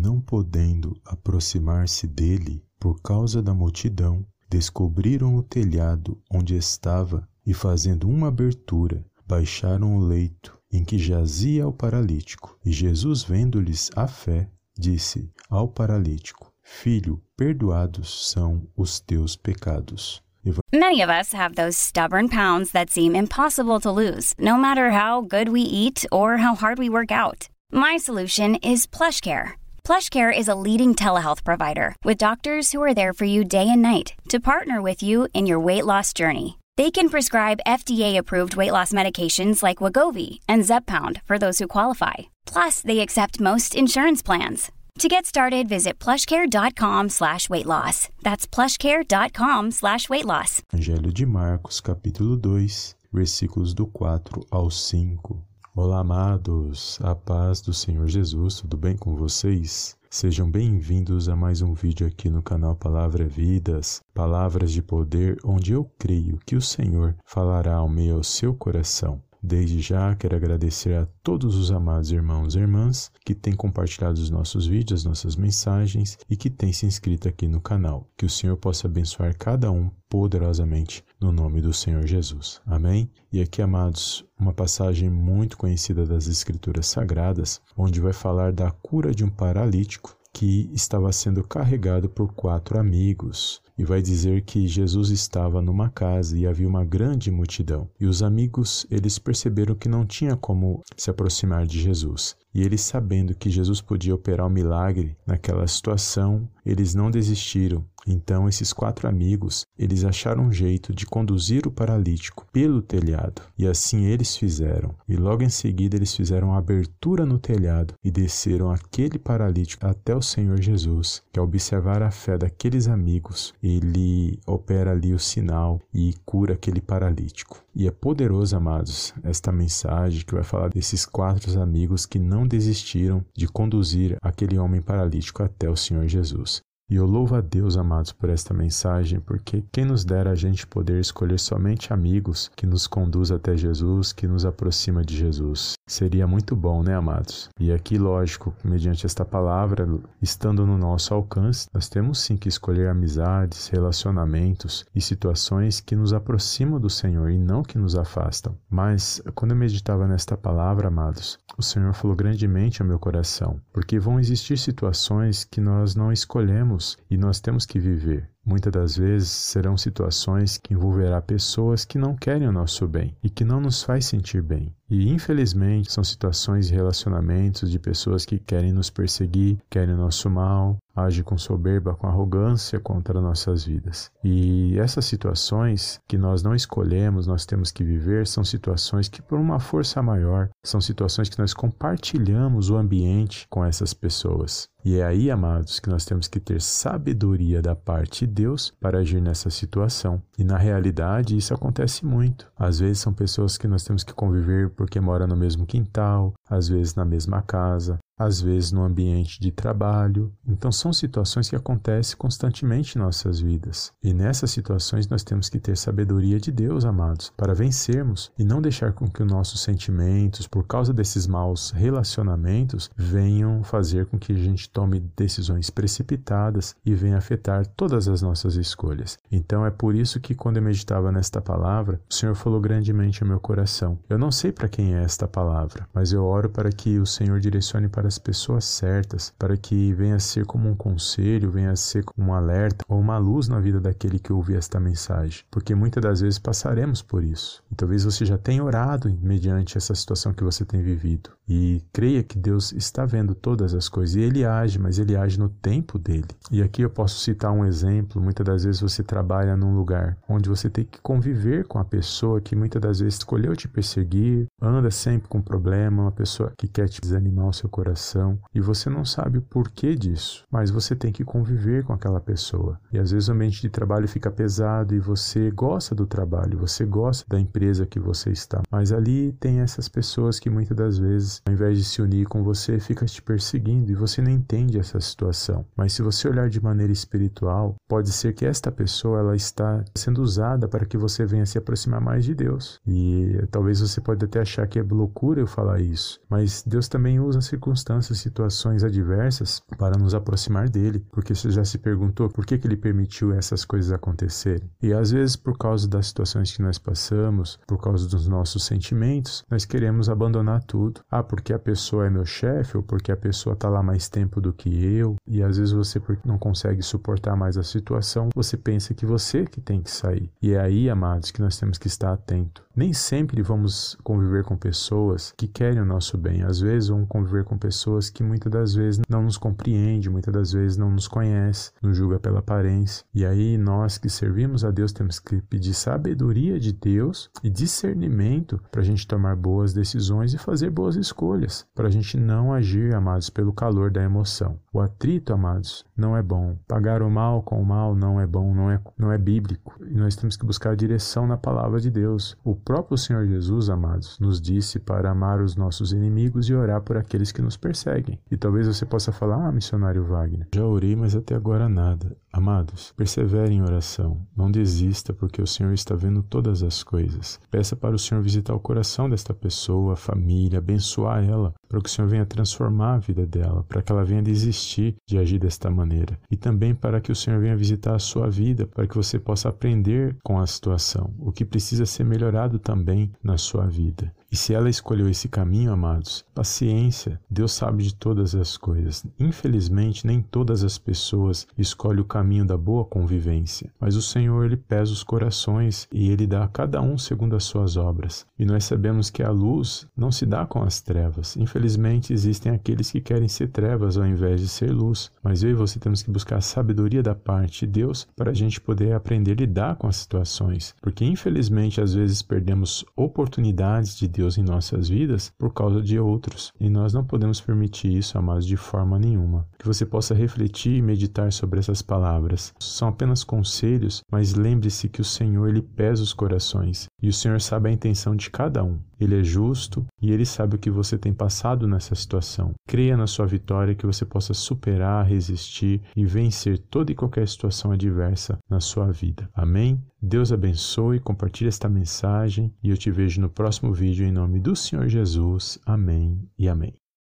não podendo aproximar-se dele por causa da multidão, descobriram o telhado onde estava e, fazendo uma abertura, baixaram o leito em que jazia o paralítico. E Jesus, vendo-lhes a fé, disse ao paralítico: Filho, perdoados são os teus pecados. Many of us have those stubborn pounds that seem impossible to lose, no matter how good we eat or how hard we work out. My solution is PlushCare. PlushCare is a leading telehealth provider with doctors who are there for you day and night to partner with you in your weight loss journey. They can prescribe FDA-approved weight loss medications like Wagovi and Zepbound for those who qualify. Plus, they accept most insurance plans. To get started, visit plushcare.com slash weight loss. That's plushcare.com slash weight loss. Evangelho de Marcos, capítulo 2, versículos do 4 ao 5. Olá, amados, a paz do Senhor Jesus, tudo bem com vocês? Sejam bem-vindos a mais um vídeo aqui no canal Palavra Vidas, palavras de poder, onde eu creio que o Senhor falará ao ao seu coração. Desde já quero agradecer a todos os amados irmãos e irmãs que têm compartilhado os nossos vídeos, nossas mensagens e que têm se inscrito aqui no canal. Que o Senhor possa abençoar cada um poderosamente no nome do Senhor Jesus. Amém? E aqui, amados, uma passagem muito conhecida das Escrituras Sagradas, onde vai falar da cura de um paralítico que estava sendo carregado por quatro amigos e vai dizer que Jesus estava numa casa e havia uma grande multidão. E os amigos, eles perceberam que não tinha como se aproximar de Jesus. E eles sabendo que Jesus podia operar um milagre naquela situação, eles não desistiram. Então esses quatro amigos, eles acharam um jeito de conduzir o paralítico pelo telhado. E assim eles fizeram. E logo em seguida eles fizeram uma abertura no telhado e desceram aquele paralítico até o Senhor Jesus, que ao observar a fé daqueles amigos, ele opera ali o sinal e cura aquele paralítico. E é poderoso, amados, esta mensagem que vai falar desses quatro amigos que não desistiram de conduzir aquele homem paralítico até o Senhor Jesus. E eu louvo a Deus, amados, por esta mensagem, porque quem nos dera a gente poder escolher somente amigos que nos conduz até Jesus, que nos aproxima de Jesus. Seria muito bom, né, amados? E aqui, lógico, mediante esta palavra, estando no nosso alcance, nós temos sim que escolher amizades, relacionamentos e situações que nos aproximam do Senhor e não que nos afastam. Mas quando eu meditava nesta palavra, amados, o Senhor falou grandemente ao meu coração, porque vão existir situações que nós não escolhemos e nós temos que viver. Muitas das vezes serão situações que envolverá pessoas que não querem o nosso bem e que não nos faz sentir bem. E infelizmente são situações e relacionamentos de pessoas que querem nos perseguir, querem o nosso mal, agem com soberba, com arrogância contra nossas vidas. E essas situações que nós não escolhemos, nós temos que viver, são situações que por uma força maior, são situações que nós compartilhamos o ambiente com essas pessoas. E é aí, amados, que nós temos que ter sabedoria da parte de Deus para agir nessa situação. E na realidade, isso acontece muito. Às vezes são pessoas que nós temos que conviver porque moram no mesmo quintal, às vezes na mesma casa, às vezes no ambiente de trabalho. Então, são situações que acontecem constantemente em nossas vidas. E nessas situações nós temos que ter sabedoria de Deus, amados, para vencermos e não deixar com que os nossos sentimentos, por causa desses maus relacionamentos, venham fazer com que a gente tome decisões precipitadas e venha afetar todas as nossas escolhas. Então, é por isso que quando eu meditava nesta palavra, o Senhor falou grandemente ao meu coração. Eu não sei para quem é esta palavra, mas eu oro para que o Senhor direcione para as pessoas certas, para que venha a ser como um conselho, venha a ser como um alerta ou uma luz na vida daquele que ouve esta mensagem, porque muitas das vezes passaremos por isso. E talvez você já tenha orado mediante essa situação que você tem vivido e creia que Deus está vendo todas as coisas e ele age, mas ele age no tempo dele. E aqui eu posso citar um exemplo, muitas das vezes você trabalha num lugar onde você tem que conviver com a pessoa que muitas das vezes escolheu te perseguir, anda sempre com problema, uma pessoa que quer te desanimar o seu coração e você não sabe o porquê disso, mas você tem que conviver com aquela pessoa. E às vezes o ambiente de trabalho fica pesado e você gosta do trabalho, você gosta da empresa que você está, mas ali tem essas pessoas que muitas das vezes ao invés de se unir com você, fica te perseguindo e você não entende essa situação. Mas se você olhar de maneira espiritual, pode ser que esta pessoa ela está sendo usada para que você venha se aproximar mais de Deus. E talvez você pode até achar que é loucura eu falar isso, mas Deus também usa circunstâncias, situações adversas para nos aproximar dele, porque você já se perguntou por que, que ele permitiu essas coisas acontecerem. E às vezes por causa das situações que nós passamos, por causa dos nossos sentimentos, nós queremos abandonar tudo. Ah, porque a pessoa é meu chefe ou porque a pessoa está lá mais tempo do que eu. E às vezes você não consegue suportar mais a situação, você pensa que você que tem que sair. E é aí, amados, que nós temos que estar atento. Nem sempre vamos conviver com pessoas que querem o nosso bem. Às vezes vamos conviver com pessoas que muitas das vezes não nos compreendem, muitas das vezes não nos conhecem, nos julga pela aparência. E aí nós que servimos a Deus temos que pedir sabedoria de Deus e discernimento para a gente tomar boas decisões e fazer boas escolhas, para a gente não agir, amados, pelo calor da emoção. O atrito, amados, não é bom. Pagar o mal com o mal não é bom, não é, não é bíblico. E nós temos que buscar a direção na palavra de Deus. O próprio Senhor Jesus, amados, nos disse para amar os nossos inimigos e orar por aqueles que nos perseguem. E talvez você possa falar, ah, missionário Wagner, já orei, mas até agora nada. Amados, persevere em oração. Não desista, porque o Senhor está vendo todas as coisas. Peça para o Senhor visitar o coração desta pessoa, a família, abençoar ela, para que o Senhor venha transformar a vida dela, para que ela venha desistir de agir desta maneira. E também para que o Senhor venha visitar a sua vida, para que você possa aprender com a situação, o que precisa ser melhorado também na sua vida. E se ela escolheu esse caminho, amados, paciência, Deus sabe de todas as coisas. Infelizmente, nem todas as pessoas escolhem o caminho da boa convivência, mas o Senhor ele pesa os corações e ele dá a cada um segundo as suas obras. E nós sabemos que a luz não se dá com as trevas. Infelizmente, existem aqueles que querem ser trevas ao invés de ser luz. Mas eu e você temos que buscar a sabedoria da parte de Deus para a gente poder aprender a lidar com as situações, porque infelizmente às vezes perdemos oportunidades de Deus Deus em nossas vidas por causa de outros. E nós não podemos permitir isso, amados, de forma nenhuma. Que você possa refletir e meditar sobre essas palavras. São apenas conselhos, mas lembre-se que o Senhor ele pesa os corações e o Senhor sabe a intenção de cada um. Ele é justo e ele sabe o que você tem passado nessa situação. Creia na sua vitória que você possa superar, resistir e vencer toda e qualquer situação adversa na sua vida. Amém? Deus abençoe, compartilhe esta mensagem e eu te vejo no próximo vídeo em nome do Senhor Jesus. Amém e amém.